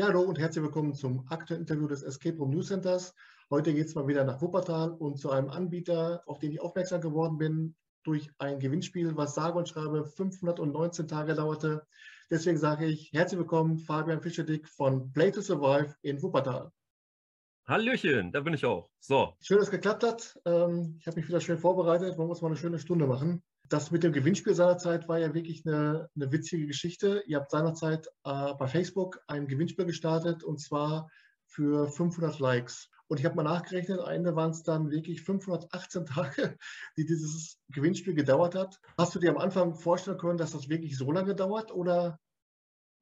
Ja, hallo und herzlich willkommen zum aktuellen Interview des Escape Room News Centers. Heute geht es mal wieder nach Wuppertal und zu einem Anbieter, auf den ich aufmerksam geworden bin, durch ein Gewinnspiel, was sage und schreibe 519 Tage dauerte. Deswegen sage ich herzlich willkommen, Fabian Fischerdick von Play to Survive in Wuppertal. Hallöchen, da bin ich auch. So. Schön, dass es geklappt hat. Ähm, ich habe mich wieder schön vorbereitet. Wollen wir uns mal eine schöne Stunde machen. Das mit dem Gewinnspiel seinerzeit war ja wirklich eine, eine witzige Geschichte. Ihr habt seinerzeit äh, bei Facebook ein Gewinnspiel gestartet und zwar für 500 Likes. Und ich habe mal nachgerechnet, am Ende waren es dann wirklich 518 Tage, die dieses Gewinnspiel gedauert hat. Hast du dir am Anfang vorstellen können, dass das wirklich so lange dauert oder?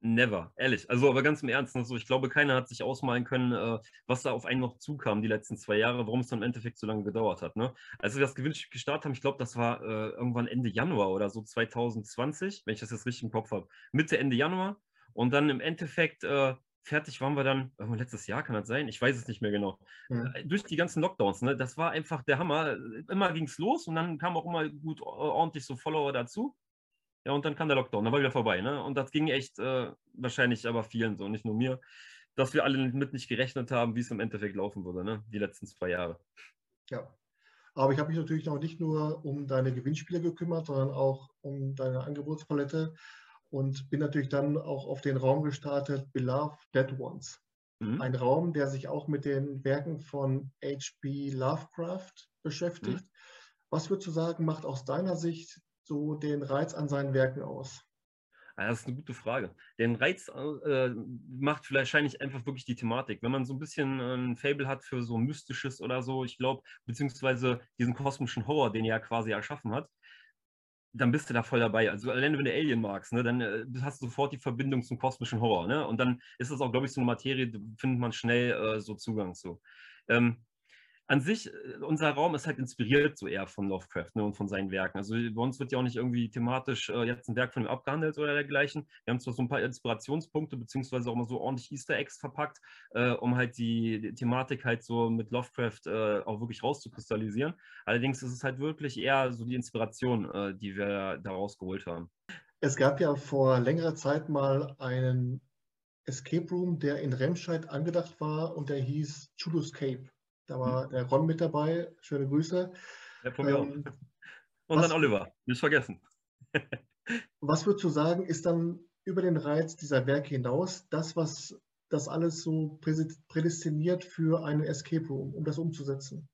Never, ehrlich. Also, aber ganz im Ernst, also ich glaube, keiner hat sich ausmalen können, äh, was da auf einen noch zukam die letzten zwei Jahre, warum es dann im Endeffekt so lange gedauert hat. Ne? Als wir das Gewinnspiel gestartet haben, ich glaube, das war äh, irgendwann Ende Januar oder so 2020, wenn ich das jetzt richtig im Kopf habe. Mitte, Ende Januar. Und dann im Endeffekt äh, fertig waren wir dann, letztes Jahr kann das sein, ich weiß es nicht mehr genau. Mhm. Durch die ganzen Lockdowns, ne, das war einfach der Hammer. Immer ging es los und dann kam auch immer gut ordentlich so Follower dazu. Ja, und dann kam der Lockdown, dann war wieder vorbei. Ne? Und das ging echt äh, wahrscheinlich aber vielen so, nicht nur mir, dass wir alle mit nicht gerechnet haben, wie es im Endeffekt laufen würde, ne? die letzten zwei Jahre. Ja, aber ich habe mich natürlich noch nicht nur um deine Gewinnspiele gekümmert, sondern auch um deine Angebotspalette und bin natürlich dann auch auf den Raum gestartet, Beloved Dead Ones. Mhm. Ein Raum, der sich auch mit den Werken von H.P. Lovecraft beschäftigt. Mhm. Was würdest du sagen, macht aus deiner Sicht so den Reiz an seinen Werken aus? Ah, das ist eine gute Frage. Den Reiz äh, macht wahrscheinlich einfach wirklich die Thematik. Wenn man so ein bisschen äh, ein Fable hat für so Mystisches oder so, ich glaube, beziehungsweise diesen kosmischen Horror, den er quasi erschaffen hat, dann bist du da voll dabei. Also alleine wenn du Alien magst, ne, dann äh, hast du sofort die Verbindung zum kosmischen Horror. Ne? Und dann ist das auch, glaube ich, so eine Materie, da findet man schnell äh, so Zugang zu. Ähm, an sich, äh, unser Raum ist halt inspiriert so eher von Lovecraft ne, und von seinen Werken. Also bei uns wird ja auch nicht irgendwie thematisch äh, jetzt ein Werk von ihm abgehandelt oder dergleichen. Wir haben zwar so ein paar Inspirationspunkte, beziehungsweise auch mal so ordentlich Easter Eggs verpackt, äh, um halt die, die, Thematik halt so mit Lovecraft äh, auch wirklich rauszukristallisieren. Allerdings ist es halt wirklich eher so die Inspiration, äh, die wir da rausgeholt haben. Es gab ja vor längerer Zeit mal einen Escape Room, der in Remscheid angedacht war und der hieß Chulus Cape. Da war der Ron mit dabei. Schöne Grüße. Ja, von mir ähm, auch. Und dann Oliver, nicht vergessen. was würdest du sagen, ist dann über den Reiz dieser Werke hinaus das, was das alles so prädestiniert für einen Escape Room, um das umzusetzen?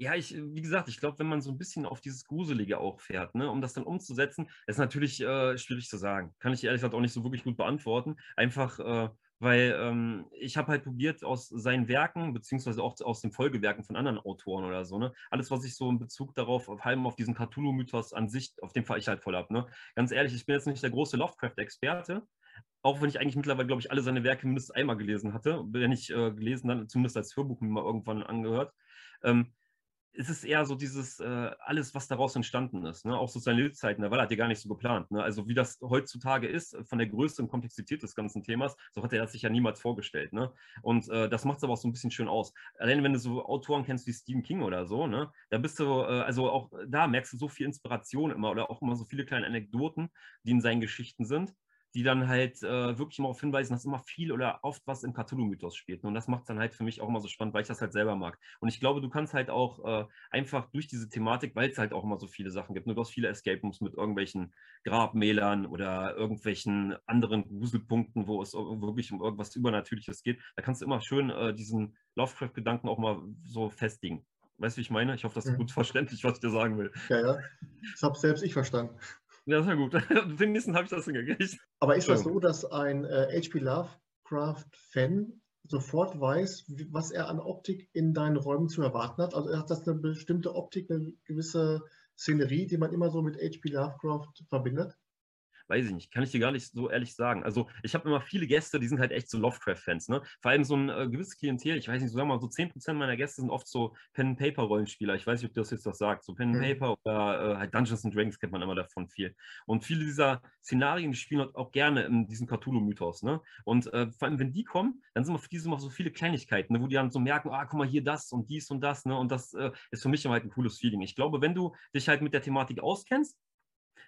Ja, ich, wie gesagt, ich glaube, wenn man so ein bisschen auf dieses Gruselige auch fährt, ne, um das dann umzusetzen, ist natürlich äh, schwierig zu sagen. Kann ich ehrlich gesagt auch nicht so wirklich gut beantworten. Einfach, äh, weil ähm, ich habe halt probiert aus seinen Werken, beziehungsweise auch aus den Folgewerken von anderen Autoren oder so, ne, alles, was ich so in Bezug darauf, auf allem auf diesen Cthulhu-Mythos an sich, auf den fahre ich halt voll ab. Ne? Ganz ehrlich, ich bin jetzt nicht der große Lovecraft-Experte, auch wenn ich eigentlich mittlerweile, glaube ich, alle seine Werke mindestens einmal gelesen hatte, wenn ich äh, gelesen, dann zumindest als Hörbuch mir mal irgendwann angehört. Ähm, es ist eher so dieses, äh, alles, was daraus entstanden ist. Ne? Auch so seine Lebzeiten, weil er hat ja gar nicht so geplant. Ne? Also wie das heutzutage ist, von der Größe und Komplexität des ganzen Themas, so hat er das sich ja niemals vorgestellt. Ne? Und äh, das macht es aber auch so ein bisschen schön aus. Allein wenn du so Autoren kennst wie Stephen King oder so, ne? da bist du, äh, also auch da merkst du so viel Inspiration immer oder auch immer so viele kleine Anekdoten, die in seinen Geschichten sind die dann halt äh, wirklich immer darauf hinweisen, dass immer viel oder oft was im Cthulhu-Mythos spielt. Und das macht es dann halt für mich auch immer so spannend, weil ich das halt selber mag. Und ich glaube, du kannst halt auch äh, einfach durch diese Thematik, weil es halt auch immer so viele Sachen gibt, ne? du hast viele Escape Rooms mit irgendwelchen Grabmälern oder irgendwelchen anderen Gruselpunkten, wo es wirklich um irgendwas Übernatürliches geht, da kannst du immer schön äh, diesen Lovecraft-Gedanken auch mal so festigen. Weißt du, wie ich meine? Ich hoffe, das ist mhm. gut verständlich, was ich dir sagen will. Ja, ja. Das habe selbst ich verstanden. Ja, sehr gut. Den nächsten habe ich das hingekriegt. Aber ist das so, dass ein äh, HP Lovecraft-Fan sofort weiß, was er an Optik in deinen Räumen zu erwarten hat? Also hat das eine bestimmte Optik, eine gewisse Szenerie, die man immer so mit HP Lovecraft verbindet? Weiß ich nicht, kann ich dir gar nicht so ehrlich sagen. Also ich habe immer viele Gäste, die sind halt echt so Lovecraft-Fans, ne? Vor allem so ein äh, gewisses Klientel, ich weiß nicht, so sagen wir mal, so 10% meiner Gäste sind oft so Pen-Paper-Rollenspieler. Ich weiß nicht, ob das jetzt was sagst. So Pen-Paper mhm. oder äh, halt Dungeons and Dragons kennt man immer davon viel. Und viele dieser Szenarien, die spielen auch gerne in diesem Cthulhu-Mythos, ne? Und äh, vor allem, wenn die kommen, dann sind wir für diese immer so viele Kleinigkeiten, ne? wo die dann so merken, ah, guck mal, hier das und dies und das, ne? Und das äh, ist für mich immer halt ein cooles Feeling. Ich glaube, wenn du dich halt mit der Thematik auskennst,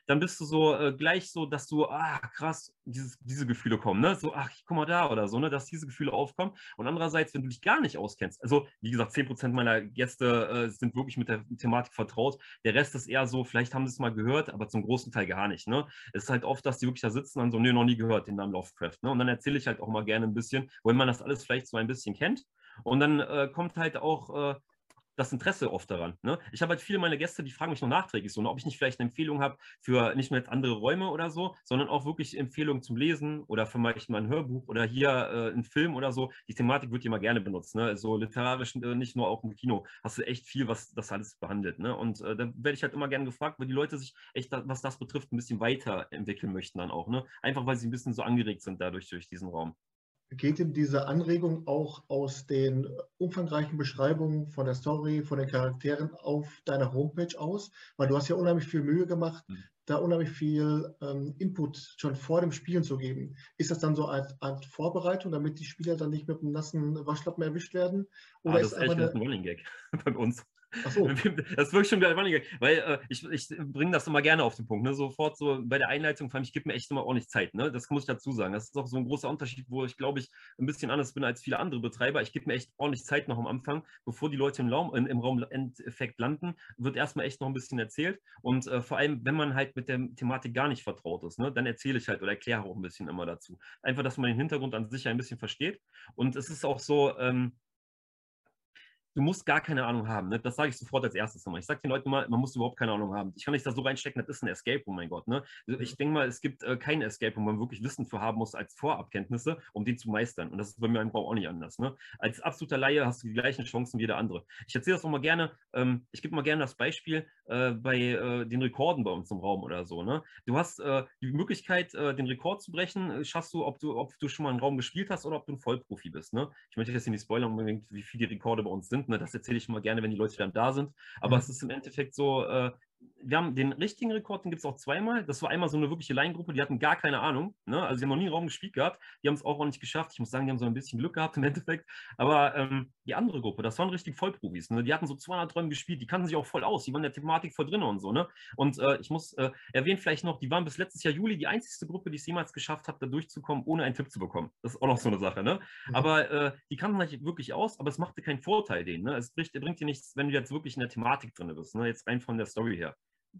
dann bist du so äh, gleich so, dass du, ah, krass, dieses, diese Gefühle kommen, ne? So, ach, guck mal da oder so, ne? Dass diese Gefühle aufkommen. Und andererseits, wenn du dich gar nicht auskennst, also wie gesagt, 10% meiner Gäste äh, sind wirklich mit der Thematik vertraut. Der Rest ist eher so, vielleicht haben sie es mal gehört, aber zum großen Teil gar nicht, ne? Es ist halt oft, dass die wirklich da sitzen und so, nee, noch nie gehört, den Namen Lovecraft, ne? Und dann erzähle ich halt auch mal gerne ein bisschen, wenn man das alles vielleicht so ein bisschen kennt. Und dann äh, kommt halt auch äh, das Interesse oft daran. Ne? Ich habe halt viele meiner Gäste, die fragen mich noch nachträglich so, ne, ob ich nicht vielleicht eine Empfehlung habe für nicht nur jetzt andere Räume oder so, sondern auch wirklich Empfehlungen zum Lesen oder für mal ein Hörbuch oder hier äh, ein Film oder so. Die Thematik wird immer gerne benutzt. Ne? So literarisch, äh, nicht nur auch im Kino, hast du echt viel, was das alles behandelt. Ne? Und äh, da werde ich halt immer gerne gefragt, weil die Leute sich echt, was das betrifft, ein bisschen weiterentwickeln möchten dann auch. Ne? Einfach weil sie ein bisschen so angeregt sind dadurch durch diesen Raum geht denn diese Anregung auch aus den umfangreichen Beschreibungen von der Story, von den Charakteren auf deiner Homepage aus? Weil du hast ja unheimlich viel Mühe gemacht, mhm. da unheimlich viel ähm, Input schon vor dem Spielen zu geben. Ist das dann so eine Art Vorbereitung, damit die Spieler dann nicht mit einem nassen Waschlappen erwischt werden? Oder ah, das ist, ist echt eine... ein Running Gag bei uns. So. Das ist wirklich schon wieder Running weil äh, ich, ich bringe das immer gerne auf den Punkt. Ne? Sofort so bei der Einleitung, vor allem, ich gebe mir echt immer ordentlich Zeit. Ne? Das muss ich dazu sagen. Das ist auch so ein großer Unterschied, wo ich, glaube ich, ein bisschen anders bin als viele andere Betreiber. Ich gebe mir echt ordentlich Zeit noch am Anfang, bevor die Leute im Raum, in, im Raum Endeffekt landen, wird erstmal echt noch ein bisschen erzählt. Und äh, vor allem, wenn man halt mit der Thematik gar nicht vertraut ist, ne? dann erzähle ich halt oder erkläre auch ein bisschen immer dazu. Einfach, dass man den Hintergrund an sich ein bisschen versteht. Und es ist auch so, ähm, du musst gar keine Ahnung haben. Ne? Das sage ich sofort als erstes immer. Ich sage den Leuten immer, man muss überhaupt keine Ahnung haben. Ich kann nicht da so reinstecken, das ist ein Escape Room, mein Gott. Ne? Also ich denke mal, es gibt äh, keinen Escape Room, wo man wirklich Wissen für haben muss als Vorabkenntnisse, um den zu meistern. Und das ist bei mir im Bau auch nicht anders. Ne? Als absoluter Laie hast du die gleichen Chancen wie jeder andere. Ich erzähle das auch mal gerne. Ähm, ich gebe mal gerne das Beispiel äh, bei äh, den Rekorden bei uns im Raum oder so. Ne? Du hast äh, die Möglichkeit, äh, den Rekord zu brechen. Äh, schaffst du ob, du, ob du schon mal einen Raum gespielt hast oder ob du ein Vollprofi bist. Ne? Ich möchte jetzt nicht spoilern, wie viele Rekorde bei uns sind. Ne? Das erzähle ich mal gerne, wenn die Leute dann da sind. Aber mhm. es ist im Endeffekt so, äh, wir haben den richtigen Rekord, den gibt es auch zweimal. Das war einmal so eine wirkliche Laiengruppe, die hatten gar keine Ahnung. Ne? Also, die haben noch nie einen Raum gespielt gehabt. Die haben es auch noch nicht geschafft. Ich muss sagen, die haben so ein bisschen Glück gehabt im Endeffekt. Aber ähm, die andere Gruppe, das waren richtig Vollprofis. Ne? Die hatten so 200 Räume gespielt. Die kannten sich auch voll aus. Die waren in der Thematik voll drin und so. Ne? Und äh, ich muss äh, erwähnen, vielleicht noch, die waren bis letztes Jahr Juli die einzigste Gruppe, die es jemals geschafft hat, da durchzukommen, ohne einen Tipp zu bekommen. Das ist auch noch so eine Sache. Ne? Mhm. Aber äh, die kannten sich wirklich aus, aber es machte keinen Vorteil denen. Ne? Es bringt, bringt dir nichts, wenn du jetzt wirklich in der Thematik drin bist. Ne? Jetzt rein von der Story her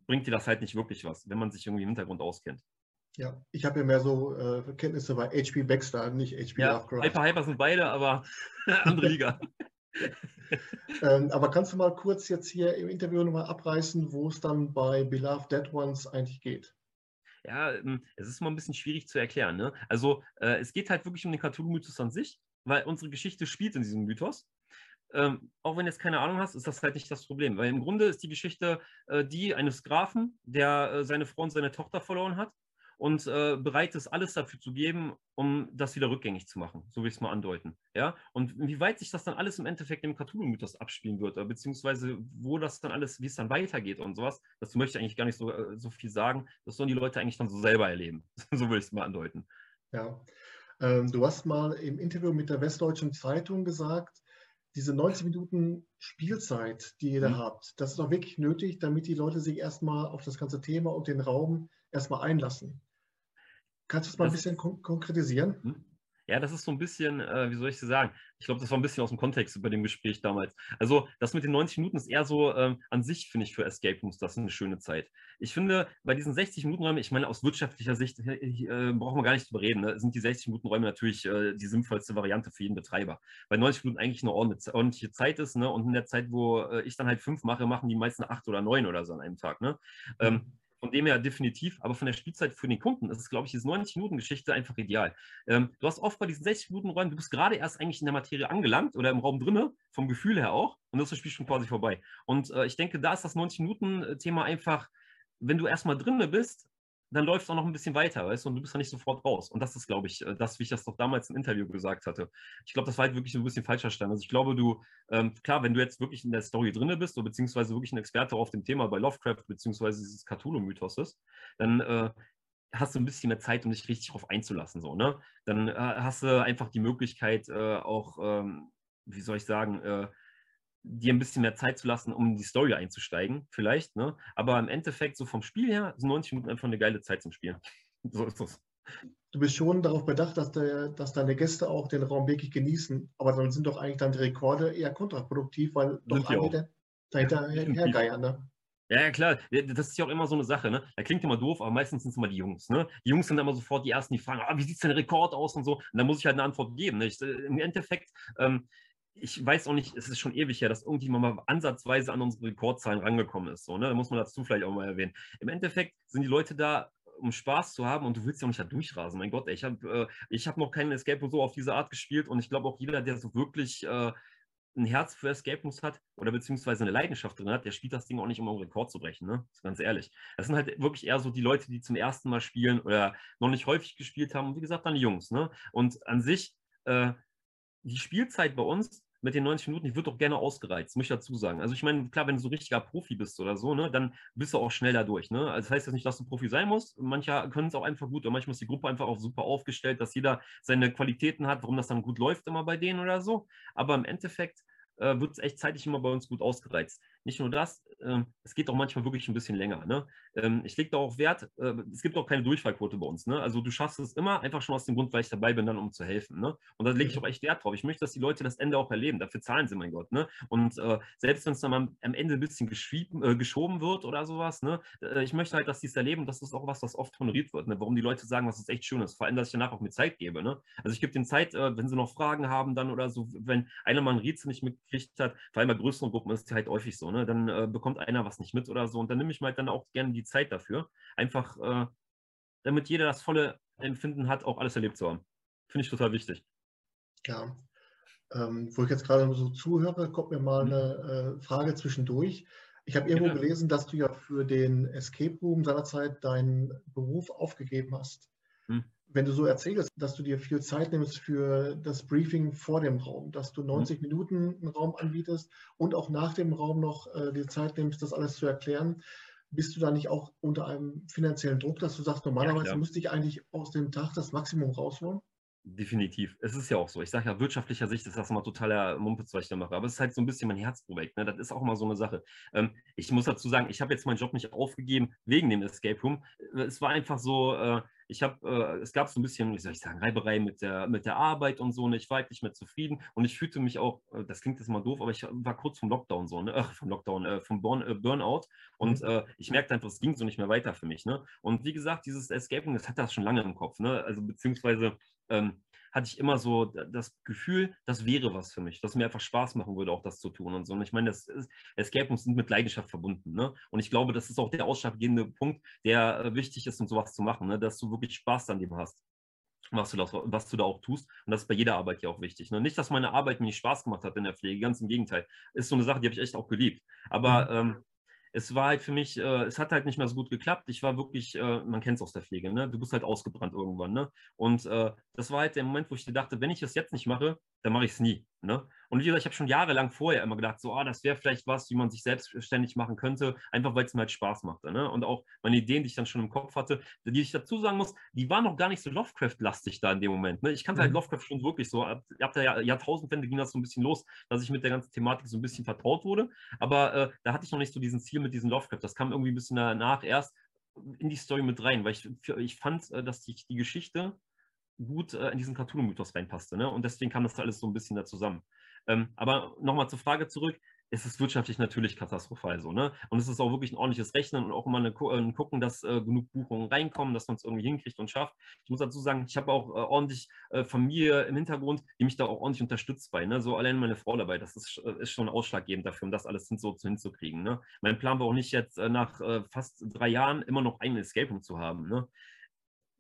bringt dir das halt nicht wirklich was, wenn man sich irgendwie im Hintergrund auskennt. Ja, ich habe ja mehr so äh, Kenntnisse bei HP Baxter, nicht HP ja, Lovecraft. Hyper Hyper sind beide, aber andere Liga. ähm, aber kannst du mal kurz jetzt hier im Interview nochmal abreißen, wo es dann bei Beloved Dead Ones eigentlich geht? Ja, ähm, es ist mal ein bisschen schwierig zu erklären. Ne? Also äh, es geht halt wirklich um den Cthulhu-Mythos an sich, weil unsere Geschichte spielt in diesem Mythos ähm, auch wenn du jetzt keine Ahnung hast, ist das halt nicht das Problem. Weil im Grunde ist die Geschichte äh, die eines Grafen, der äh, seine Frau und seine Tochter verloren hat und äh, bereit ist, alles dafür zu geben, um das wieder rückgängig zu machen. So will ich es mal andeuten. Ja? Und wie weit sich das dann alles im Endeffekt im Cthulhu-Mythos abspielen wird, äh, beziehungsweise wo das dann alles, wie es dann weitergeht und sowas, dazu möchte ich eigentlich gar nicht so, äh, so viel sagen. Das sollen die Leute eigentlich dann so selber erleben. so will ich es mal andeuten. Ja. Ähm, du hast mal im Interview mit der Westdeutschen Zeitung gesagt, diese 90 Minuten Spielzeit, die ihr da mhm. habt, das ist auch wirklich nötig, damit die Leute sich erstmal auf das ganze Thema und den Raum erstmal einlassen. Kannst du das mal das, ein bisschen kon konkretisieren? Mhm. Ja, das ist so ein bisschen, äh, wie soll ich es sagen? Ich glaube, das war ein bisschen aus dem Kontext bei dem Gespräch damals. Also, das mit den 90 Minuten ist eher so ähm, an sich, finde ich, für Escape Rooms das ist eine schöne Zeit. Ich finde, bei diesen 60 Minuten Räumen, ich meine, aus wirtschaftlicher Sicht äh, äh, brauchen wir gar nicht drüber reden, ne? sind die 60 Minuten Räume natürlich äh, die sinnvollste Variante für jeden Betreiber. Weil 90 Minuten eigentlich eine ordentliche Zeit ist, ne? Und in der Zeit, wo äh, ich dann halt fünf mache, machen die meisten acht oder neun oder so an einem Tag. Ne? Ähm, von dem her definitiv, aber von der Spielzeit für den Kunden ist es, glaube ich, diese 90-Minuten-Geschichte einfach ideal. Ähm, du hast oft bei diesen 60-Minuten-Räumen, du bist gerade erst eigentlich in der Materie angelangt oder im Raum drinne, vom Gefühl her auch, und das ist das Spiel schon quasi vorbei. Und äh, ich denke, da ist das 90-Minuten-Thema einfach, wenn du erstmal drinne bist, dann läuft es auch noch ein bisschen weiter, weißt du, und du bist da nicht sofort raus. Und das ist, glaube ich, äh, das, wie ich das doch damals im Interview gesagt hatte. Ich glaube, das war halt wirklich ein bisschen falscher Stand. Also ich glaube, du, ähm, klar, wenn du jetzt wirklich in der Story drinne bist, oder beziehungsweise wirklich ein Experte auf dem Thema bei Lovecraft, beziehungsweise dieses Cthulhu-Mythos ist, dann äh, hast du ein bisschen mehr Zeit, um dich richtig darauf einzulassen. So, ne? Dann äh, hast du einfach die Möglichkeit, äh, auch, ähm, wie soll ich sagen, äh, dir ein bisschen mehr Zeit zu lassen, um in die Story einzusteigen, vielleicht. Ne? Aber im Endeffekt, so vom Spiel her, sind 90 Minuten einfach eine geile Zeit zum Spielen. So ist es. Du bist schon darauf bedacht, dass, der, dass deine Gäste auch den Raum wirklich genießen. Aber dann sind doch eigentlich dann die Rekorde eher kontraproduktiv, weil Sind doch einige dahinter hergeiern. Ne? Ja, ja, klar. Das ist ja auch immer so eine Sache, ne? Da klingt immer doof, aber meistens sind es immer die Jungs, ne? Die Jungs sind immer sofort die Ersten, die fragen, ah, wie sieht denn Rekord aus und so. Und da muss ich halt eine Antwort geben. Ne? Ich, äh, Im Endeffekt, ähm, ich weiß auch nicht, es ist schon ewig her, dass irgendjemand mal ansatzweise an unsere Rekordzahlen rangekommen ist. So, ne? Da muss man dazu vielleicht auch mal erwähnen. Im Endeffekt sind die Leute da, um Spaß zu haben und du willst ja auch nicht da durchrasen. Mein Gott, ey, ich habe äh, hab noch keinen Escape so auf diese Art gespielt und ich glaube auch jeder, der so wirklich äh, ein Herz für Escape Rooms hat oder beziehungsweise eine Leidenschaft drin hat, der spielt das Ding auch nicht, um einen Rekord zu brechen, ne? Ganz ehrlich. Das sind halt wirklich eher so die Leute, die zum ersten Mal spielen oder noch nicht häufig gespielt haben und wie gesagt, dann die Jungs, ne? Und an sich, äh, die Spielzeit bei uns mit den 90 Minuten, die wird doch gerne ausgereizt, muss ich dazu sagen. Also ich meine, klar, wenn du so richtiger Profi bist oder so, ne, dann bist du auch schnell da durch. Ne? Also das heißt jetzt nicht, dass du Profi sein musst. Manche können es auch einfach gut und manchmal ist die Gruppe einfach auch super aufgestellt, dass jeder seine Qualitäten hat, warum das dann gut läuft immer bei denen oder so. Aber im Endeffekt äh, wird es echt zeitlich immer bei uns gut ausgereizt. Nicht nur das, ähm, es geht auch manchmal wirklich ein bisschen länger. Ne? Ähm, ich lege da auch Wert, äh, es gibt auch keine Durchfallquote bei uns. Ne? Also du schaffst es immer, einfach schon aus dem Grund, weil ich dabei bin, dann um zu helfen. Ne? Und da lege ich auch echt Wert drauf. Ich möchte, dass die Leute das Ende auch erleben. Dafür zahlen sie, mein Gott. Ne? Und äh, selbst wenn es dann am, am Ende ein bisschen äh, geschoben wird oder sowas, ne? äh, ich möchte halt, dass die es erleben. Das ist auch was, was oft honoriert wird. Ne? Warum die Leute sagen, was es echt schön ist. Vor allem, dass ich danach auch mir Zeit gebe. Also ich gebe denen Zeit, äh, wenn sie noch Fragen haben dann oder so, wenn einer mal ein Rätsel nicht mitgekriegt hat, vor allem bei größeren Gruppen ist es halt häufig so, ne? dann äh, bekommt einer was nicht mit oder so und dann nehme ich mir halt dann auch gerne die Zeit dafür. Einfach, äh, damit jeder das volle Empfinden hat, auch alles erlebt zu haben. Finde ich total wichtig. Ja. Ähm, wo ich jetzt gerade so zuhöre, kommt mir mal Mhm. eine äh, Frage zwischendurch. Ich habe irgendwo Gerne. gelesen, dass du ja für den Escape Room seinerzeit deinen Beruf aufgegeben hast. Hm. Wenn du so erzählst, dass du dir viel Zeit nimmst für das Briefing vor dem Raum, dass du 90 Minuten einen Raum anbietest und auch nach dem Raum noch äh, die Zeit nimmst, das alles zu erklären, bist du da nicht auch unter einem finanziellen Druck, dass du sagst, normalerweise klar. müsste ich eigentlich aus dem Tag das Maximum rausholen? Definitiv. Es ist ja auch so. Ich sage ja, wirtschaftlicher Sicht ist das immer totaler Mumpitz, was ich da mache. Aber es ist halt so ein bisschen mein Herzprojekt. Ne? Das ist auch immer so eine Sache. Ähm, ich muss dazu sagen, ich habe jetzt meinen Job nicht aufgegeben wegen dem Escape Room. Äh, Es war einfach so, äh, ich habe, äh, es gab so ein bisschen, wie soll ich sagen, Reiberei mit der, mit der Arbeit und so. Ne? Ich war halt nicht mehr zufrieden und ich fühlte mich auch, äh, das klingt jetzt mal doof, aber ich war kurz vom Lockdown so, ne? Ach, vom Lockdown, äh, vom Burn, äh, Burnout. Und Mhm. äh, ich merkte einfach, es ging so nicht mehr weiter für mich. Ne? Und wie gesagt, dieses Escape Room, das hat das schon lange im Kopf. Ne? Also beziehungsweise ähm, hatte ich immer so das Gefühl, das wäre was für mich, dass mir einfach Spaß machen würde, auch das zu tun und so. Und ich meine, das ist, Escape Rooms sind mit Leidenschaft verbunden. Ne? Und ich glaube, das ist auch der ausschlaggebende Punkt, der äh, wichtig ist, um sowas zu machen, ne? dass du wirklich Spaß an dem hast. Was du, da, was du da auch tust. Und das ist bei jeder Arbeit ja auch wichtig. Ne? Nicht, dass meine Arbeit mir nicht Spaß gemacht hat in der Pflege, ganz im Gegenteil. Ist so eine Sache, die habe ich echt auch geliebt. Aber ähm, es war halt für mich, äh, es hat halt nicht mehr so gut geklappt. Ich war wirklich, äh, man kennt es aus der Pflege, ne? Du bist halt ausgebrannt irgendwann, ne? Und äh, das war halt der Moment, wo ich dir dachte, wenn ich das jetzt nicht mache, dann mache ich es nie. Ne? Und wie gesagt, ich habe schon jahrelang vorher immer gedacht, so, ah, das wäre vielleicht was, wie man sich selbstständig machen könnte, einfach weil es mir halt Spaß machte. Ne? Und auch meine Ideen, die ich dann schon im Kopf hatte, die ich dazu sagen muss, die waren noch gar nicht so Lovecraft-lastig da in dem Moment. Ne? Ich kannte halt Mhm. Lovecraft schon wirklich so. Ab, ab der Jahr, Jahrtausendwende ging das so ein bisschen los, dass ich mit der ganzen Thematik so ein bisschen vertraut wurde. Aber äh, da hatte ich noch nicht so diesen Ziel mit diesem Lovecraft. Das kam irgendwie ein bisschen danach erst in die Story mit rein, weil ich, ich fand, äh, dass die, die Geschichte gut äh, in diesen Cthulhu-Mythos reinpasste. Ne? Und deswegen kam das alles so ein bisschen da zusammen. Ähm, aber nochmal zur Frage zurück. Es ist wirtschaftlich natürlich katastrophal so, ne? Und es ist auch wirklich ein ordentliches Rechnen und auch immer eine, ein gucken, dass äh, genug Buchungen reinkommen, dass man es irgendwie hinkriegt und schafft. Ich muss dazu sagen, ich habe auch äh, ordentlich äh, Familie im Hintergrund, die mich da auch ordentlich unterstützt bei. Ne? So allein meine Frau dabei, das ist, äh, ist schon ausschlaggebend dafür, um das alles hin, so hinzukriegen. Ne? Mein Plan war auch nicht jetzt äh, nach äh, fast drei Jahren immer noch einen Escape Room zu haben. Ne?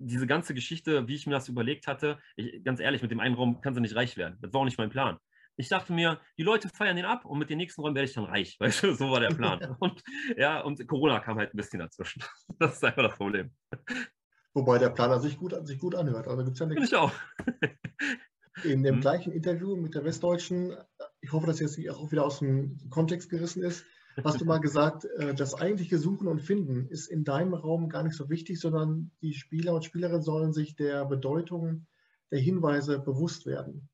Diese ganze Geschichte, wie ich mir das überlegt hatte, ich, ganz ehrlich, mit dem einen Raum kann sie nicht reich werden. Das war auch nicht mein Plan. Ich dachte mir, die Leute feiern den ab und mit den nächsten Räumen werde ich dann reich. Weißt du, so war der Plan. Und ja, und Corona kam halt ein bisschen dazwischen. Das ist einfach das Problem. Wobei der Planer sich gut, sich gut anhört. Also gibt es ja nichts. ich auch. In dem Mhm. gleichen Interview mit der Westdeutschen, ich hoffe, dass jetzt auch wieder aus dem Kontext gerissen ist, hast du mal gesagt, äh, das eigentliche Suchen und Finden ist in deinem Raum gar nicht so wichtig, sondern die Spieler und Spielerinnen sollen sich der Bedeutung der Hinweise bewusst werden.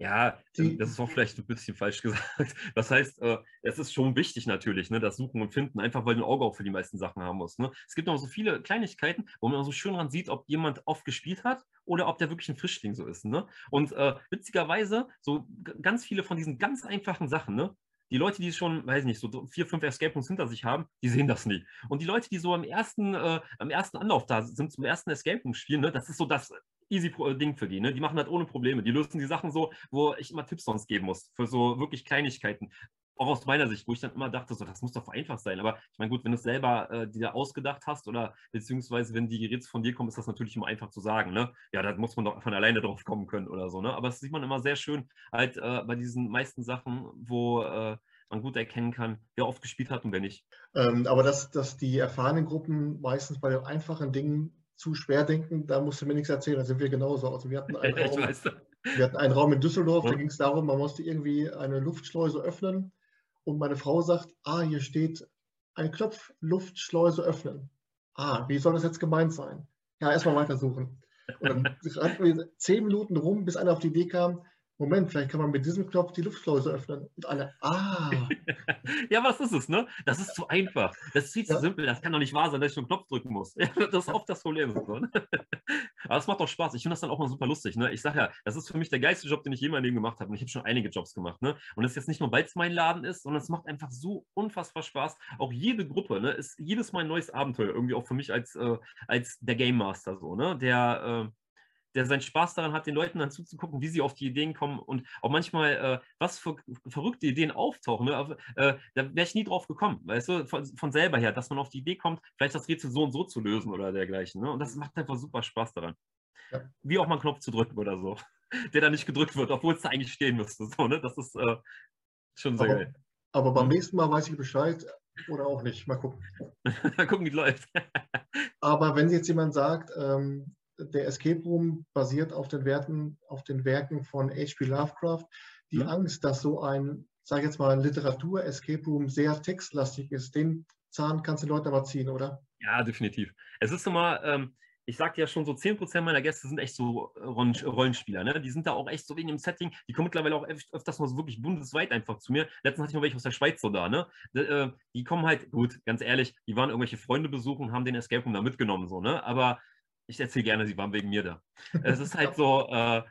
Ja, die, das ist auch vielleicht ein bisschen falsch gesagt. Das heißt, äh, es ist schon wichtig natürlich, ne, das Suchen und Finden, einfach weil du ein Auge auch für die meisten Sachen haben musst. Ne? Es gibt noch so viele Kleinigkeiten, wo man so schön dran sieht, ob jemand oft gespielt hat oder ob der wirklich ein Frischling so ist. Ne? Und äh, witzigerweise, so ganz viele von diesen ganz einfachen Sachen, ne, die Leute, die schon, weiß ich nicht, so vier, fünf Escape Rooms hinter sich haben, die sehen das nie. Und die Leute, die so am ersten, äh, am ersten Anlauf da sind, zum ersten Escape Room spielen, ne, das ist so das easy äh, Ding für die. Ne? Die machen das ohne Probleme. Die lösen die Sachen so, wo ich immer Tipps sonst geben muss, für so wirklich Kleinigkeiten. Auch aus meiner Sicht, wo ich dann immer dachte, so, das muss doch einfach sein. Aber ich meine, gut, wenn du es selber äh, dir ausgedacht hast oder beziehungsweise wenn die Geräte von dir kommen, ist das natürlich immer einfach zu sagen. Ne? Ja, da muss man doch von alleine drauf kommen können oder so. Ne? Aber das sieht man immer sehr schön halt äh, bei diesen meisten Sachen, wo äh, man gut erkennen kann, wer oft gespielt hat und wer nicht. Ähm, aber dass, dass die erfahrenen Gruppen meistens bei den einfachen Dingen zu schwer denken, da musst du mir nichts erzählen, da sind wir genauso. Also wir hatten einen, Raum, wir hatten einen Raum in Düsseldorf, ja. da ging es darum, man musste irgendwie eine Luftschleuse öffnen und meine Frau sagt, ah, hier steht ein Knopf, Luftschleuse öffnen. Ah, wie soll das jetzt gemeint sein? Ja, erstmal weitersuchen. Und dann rannten wir zehn Minuten rum, bis einer auf die Idee kam, Moment, vielleicht kann man mit diesem Knopf die Luftschleuse öffnen. Und alle, ah. ja, was ist es, ne? Das ist zu einfach. Das ist viel zu ja. simpel. Das kann doch nicht wahr sein, dass ich einen Knopf drücken muss. das ist oft das Problem. Ne? Aber es macht doch Spaß. Ich finde das dann auch mal super lustig. Ne? Ich sage ja, das ist für mich der geilste Job, den ich jemals gemacht habe. Und ich habe schon einige Jobs gemacht. Ne? Und es ist jetzt nicht nur, weil es mein Laden ist, sondern es macht einfach so unfassbar Spaß. Auch jede Gruppe ne, ist jedes Mal ein neues Abenteuer. Irgendwie auch für mich als, äh, als der Game Master so, ne? Der äh, der seinen Spaß daran hat, den Leuten dann zuzugucken, wie sie auf die Ideen kommen und auch manchmal, äh, was für verrückte Ideen auftauchen. Ne? Äh, da wäre ich nie drauf gekommen, weißt du, von, von, selber her, dass man auf die Idee kommt, vielleicht das Rätsel so und so zu lösen oder dergleichen. Ne? Und das macht einfach super Spaß daran. Ja. Wie auch mal einen Knopf zu drücken oder so, der da nicht gedrückt wird, obwohl es da eigentlich stehen müsste. So, ne? Das ist äh, schon sehr aber, geil. Aber beim mhm. nächsten Mal weiß ich Bescheid oder auch nicht. Mal gucken. Mal gucken, wie es läuft. aber wenn jetzt jemand sagt, ähm, der Escape Room basiert auf den Werten, auf den Werken von H.P. Lovecraft. Die mhm. Angst, dass so ein, sage ich jetzt mal, Literatur-Escape Room sehr textlastig ist, den Zahn kannst du den Leuten aber ziehen, oder? Ja, definitiv. Es ist immer, ähm, ich sagte ja schon, so 10% meiner Gäste sind echt so Rollenspieler. Ne? Die sind da auch echt so wegen dem Setting. Die kommen mittlerweile auch öfters mal so wirklich bundesweit einfach zu mir. Letztens hatte ich mal welche aus der Schweiz so da. Ne? Die, äh, die kommen halt, gut, ganz ehrlich, die waren irgendwelche Freunde besuchen und haben den Escape Room da mitgenommen. So, ne? Aber ich erzähle gerne, sie waren wegen mir da. Es ist halt so, äh,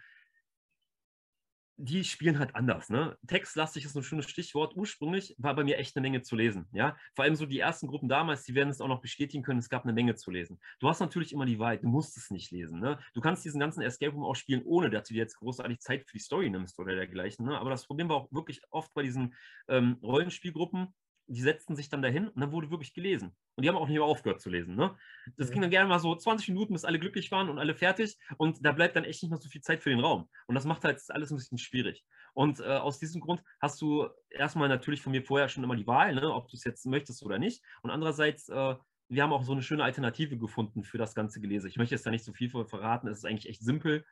die spielen halt anders. Ne? Textlastig ist ein schönes Stichwort. Ursprünglich war bei mir echt eine Menge zu lesen. Ja? Vor allem so die ersten Gruppen damals, die werden es auch noch bestätigen können, es gab eine Menge zu lesen. Du hast natürlich immer die Wahrheit, du musst es nicht lesen. Ne? Du kannst diesen ganzen Escape Room auch spielen, ohne dass du dir jetzt großartig Zeit für die Story nimmst oder dergleichen. Ne? Aber das Problem war auch wirklich oft bei diesen ähm, Rollenspielgruppen, die setzten sich dann dahin und dann wurde wirklich gelesen. Und die haben auch nicht mehr aufgehört zu lesen. Ne? Das ging dann gerne mal so 20 Minuten, bis alle glücklich waren und alle fertig. Und da bleibt dann echt nicht mehr so viel Zeit für den Raum. Und das macht halt alles ein bisschen schwierig. Und äh, aus diesem Grund hast du erstmal natürlich von mir vorher schon immer die Wahl, ne? ob du es jetzt möchtest oder nicht. Und andererseits, äh, wir haben auch so eine schöne Alternative gefunden für das ganze Gelese. Ich möchte jetzt da nicht so viel verraten, es ist eigentlich echt simpel.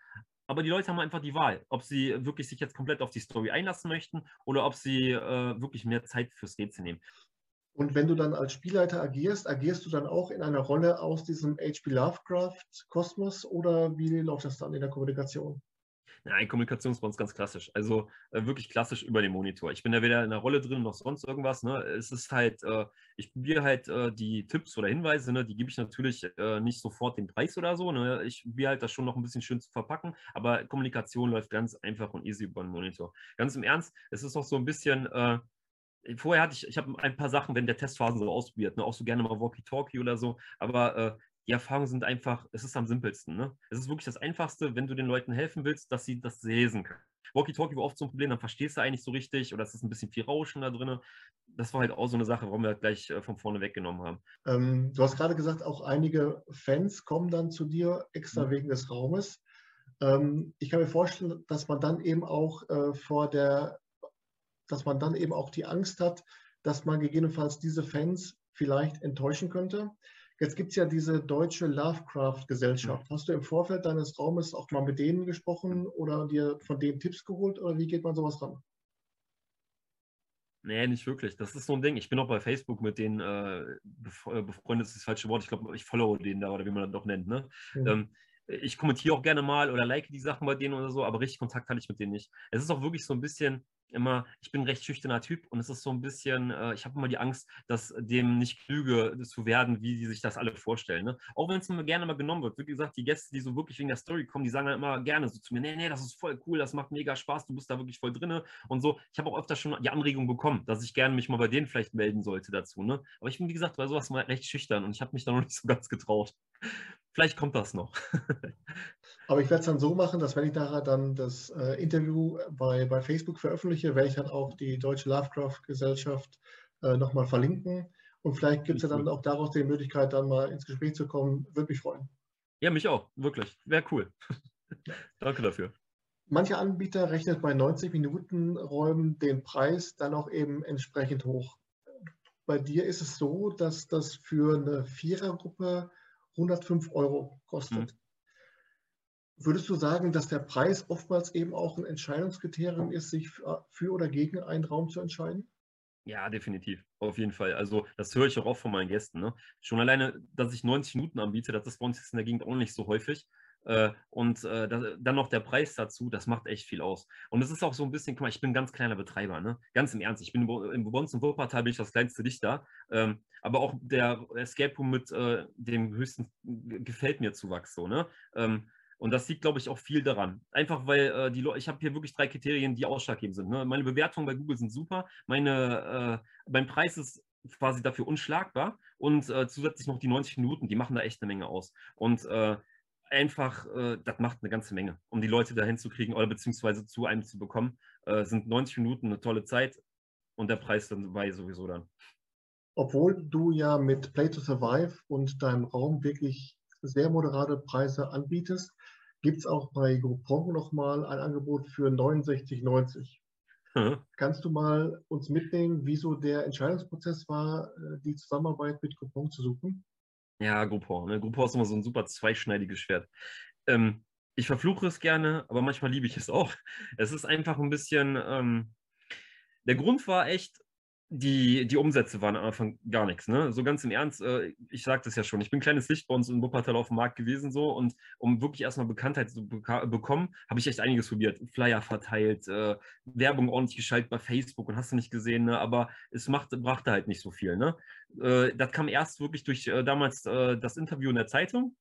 Aber die Leute haben einfach die Wahl, ob sie wirklich sich jetzt komplett auf die Story einlassen möchten oder ob sie äh, wirklich mehr Zeit fürs Rätsel nehmen. Und wenn du dann als Spielleiter agierst, agierst du dann auch in einer Rolle aus diesem H.P. Lovecraft-Kosmos oder wie läuft das dann in der Kommunikation? Nein, Kommunikation ist ganz klassisch. Also äh, wirklich klassisch über den Monitor. Ich bin da weder in der Rolle drin noch sonst irgendwas. Ne? Es ist halt, äh, ich probiere halt äh, die Tipps oder Hinweise, ne? die gebe ich natürlich äh, nicht sofort den Preis oder so. Ne? Ich probiere halt das schon noch ein bisschen schön zu verpacken, aber Kommunikation läuft ganz einfach und easy über den Monitor. Ganz im Ernst, es ist auch so ein bisschen äh, vorher hatte ich, ich habe ein paar Sachen während der Testphase so ausprobiert, ne? auch so gerne mal Walkie-Talkie oder so, aber äh, die Erfahrungen sind einfach, es ist am simpelsten. Ne? Es ist wirklich das Einfachste, wenn du den Leuten helfen willst, dass sie das lesen können. Walkie-Talkie war oft so ein Problem, dann verstehst du eigentlich so richtig oder es ist ein bisschen viel Rauschen da drin. Das war halt auch so eine Sache, warum wir halt gleich äh, von vorne weggenommen haben. Ähm, du hast gerade gesagt, auch einige Fans kommen dann zu dir extra mhm. wegen des Raumes. Ähm, ich kann mir vorstellen, dass man dann eben auch äh, vor der, dass man dann eben auch die Angst hat, dass man gegebenenfalls diese Fans vielleicht enttäuschen könnte. Jetzt gibt es ja diese deutsche Lovecraft-Gesellschaft. Mhm. Hast du im Vorfeld deines Raumes auch mal mit denen gesprochen oder dir von denen Tipps geholt oder wie geht man sowas ran? Nee, nicht wirklich. Das ist so ein Ding. Ich bin auch bei Facebook mit denen äh, äh befreundet, ist das falsche Wort. Ich glaube, ich follow den da oder wie man das doch nennt. Ne? Mhm. Ähm, ich kommentiere auch gerne mal oder like die Sachen bei denen oder so, aber richtig Kontakt hatte ich mit denen nicht. Es ist auch wirklich so ein bisschen, immer, ich bin ein recht schüchterner Typ und es ist so ein bisschen, äh, ich habe immer die Angst, dass dem nicht klüge zu werden, wie die sich das alle vorstellen. Ne? Auch wenn es mir gerne mal genommen wird. Wie gesagt, die Gäste, die so wirklich wegen der Story kommen, die sagen dann immer gerne so zu mir, nee, nee, das ist voll cool, das macht mega Spaß, du bist da wirklich voll drinne und so. Ich habe auch öfter schon die Anregung bekommen, dass ich gerne mich mal bei denen vielleicht melden sollte dazu. Ne? Aber ich bin, wie gesagt, bei sowas mal recht schüchtern und ich habe mich da noch nicht so ganz getraut. Vielleicht kommt das noch. Aber ich werde es dann so machen, dass wenn ich nachher dann das äh, Interview bei, bei Facebook veröffentliche, werde ich dann auch die Deutsche Lovecraft-Gesellschaft äh, nochmal verlinken. Und vielleicht gibt es ja dann auch daraus die Möglichkeit, dann mal ins Gespräch zu kommen. Würde mich freuen. Ja, mich auch, wirklich. Wäre cool. Danke dafür. Manche Anbieter rechnen bei 90 Minuten Räumen den Preis dann auch eben entsprechend hoch. Bei dir ist es so, dass das für eine Vierergruppe 105 Euro kostet. Mhm. Würdest du sagen, dass der Preis oftmals eben auch ein Entscheidungskriterium ist, sich für oder gegen einen Raum zu entscheiden? Ja, definitiv. Auf jeden Fall. Also, das höre ich auch oft von meinen Gästen. Ne? Schon alleine, dass ich 90 Minuten anbiete, das ist bei uns jetzt in der Gegend auch nicht so häufig. Äh, und äh, dann noch der Preis dazu, das macht echt viel aus. Und es ist auch so ein bisschen, guck mal, ich bin ein ganz kleiner Betreiber, ne? Ganz im Ernst. Ich bin im im Wuppertal bin ich das kleinste Dichter. Ähm, aber auch der Escape Room mit äh, dem höchsten gefällt mir Zuwachs so, ne? Ähm, und das liegt, glaube ich, auch viel daran. Einfach weil äh, die ich habe hier wirklich drei Kriterien, die ausschlaggebend sind. Ne? Meine Bewertungen bei Google sind super. Meine, äh, mein Preis ist quasi dafür unschlagbar. Und äh, zusätzlich noch die 90 Minuten, die machen da echt eine Menge aus. Und einfach, äh, das macht eine ganze Menge, um die Leute dahin zu kriegen oder beziehungsweise zu einem zu bekommen. Äh, sind 90 Minuten eine tolle Zeit und der Preis dann dabei sowieso dann. Obwohl du ja mit Play to Survive und deinem Raum wirklich sehr moderate Preise anbietest, gibt es auch bei Groupon nochmal ein Angebot für 69,90. Mhm. Kannst du mal uns mitnehmen, wieso der Entscheidungsprozess war, äh, die Zusammenarbeit mit Groupon zu suchen? Ja, Groupon. Ne? Groupon ist immer so ein super zweischneidiges Schwert. Ähm, ich verfluche es gerne, aber manchmal liebe ich es auch. Es ist einfach ein bisschen. Ähm, der Grund war echt, die, die Umsätze waren am Anfang gar nichts. Ne? So ganz im Ernst, äh, ich sagte es ja schon, ich bin ein kleines Licht bei uns in Wuppertal auf dem Markt gewesen so und um wirklich erstmal Bekanntheit zu bekommen, habe ich echt einiges probiert. Flyer verteilt, äh, Werbung ordentlich geschaltet bei Facebook und hast du nicht gesehen, ne? aber es macht, brachte halt nicht so viel. Ne? Äh, das kam erst wirklich durch äh, damals äh, das Interview in der Zeitung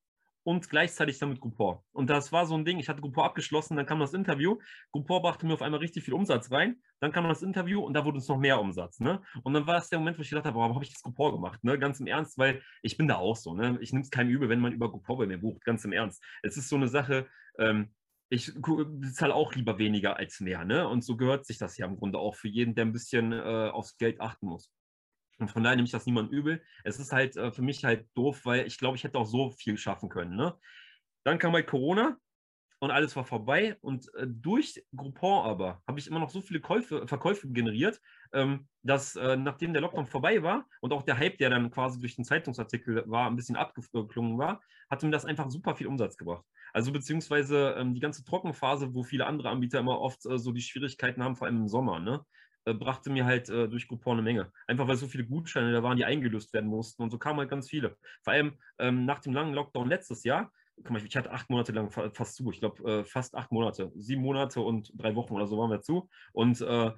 und gleichzeitig dann mit Groupon. Und das war so ein Ding, ich hatte Groupon abgeschlossen, dann kam das Interview. Groupon brachte mir auf einmal richtig viel Umsatz rein. Dann kam das Interview und da wurde uns noch mehr Umsatz. Ne? Und dann war es der Moment, wo ich gedacht habe, warum habe ich das Groupon gemacht? Ne? Ganz im Ernst, weil ich bin da auch so. Ne? Ich nehme es keinem übel, wenn man über Groupon bei mir bucht. Ganz im Ernst. Es ist so eine Sache, ähm, ich bezahle auch lieber weniger als mehr. Ne? Und so gehört sich das ja im Grunde auch für jeden, der ein bisschen äh, aufs Geld achten muss. Und von daher nehme ich das niemand übel. Es ist halt äh, für mich halt doof, weil ich glaube, ich hätte auch so viel schaffen können. Ne? Dann kam halt Corona und alles war vorbei. Und äh, durch Groupon aber habe ich immer noch so viele Käufe, Verkäufe generiert, ähm, dass äh, nachdem der Lockdown vorbei war und auch der Hype, der dann quasi durch den Zeitungsartikel war, ein bisschen abgeklungen war, hat mir das einfach super viel Umsatz gebracht. Also beziehungsweise ähm, die ganze Trockenphase, wo viele andere Anbieter immer oft äh, so die Schwierigkeiten haben, vor allem im Sommer. Ne? Äh, brachte mir halt äh, durch Groupon eine Menge. Einfach weil so viele Gutscheine da waren, die eingelöst werden mussten. Und so kamen halt ganz viele. Vor allem ähm, nach dem langen Lockdown letztes Jahr, guck mal, ich hatte acht Monate lang fast zu. Ich glaube, äh, fast acht Monate. Sieben Monate und drei Wochen oder so waren wir zu. Und äh,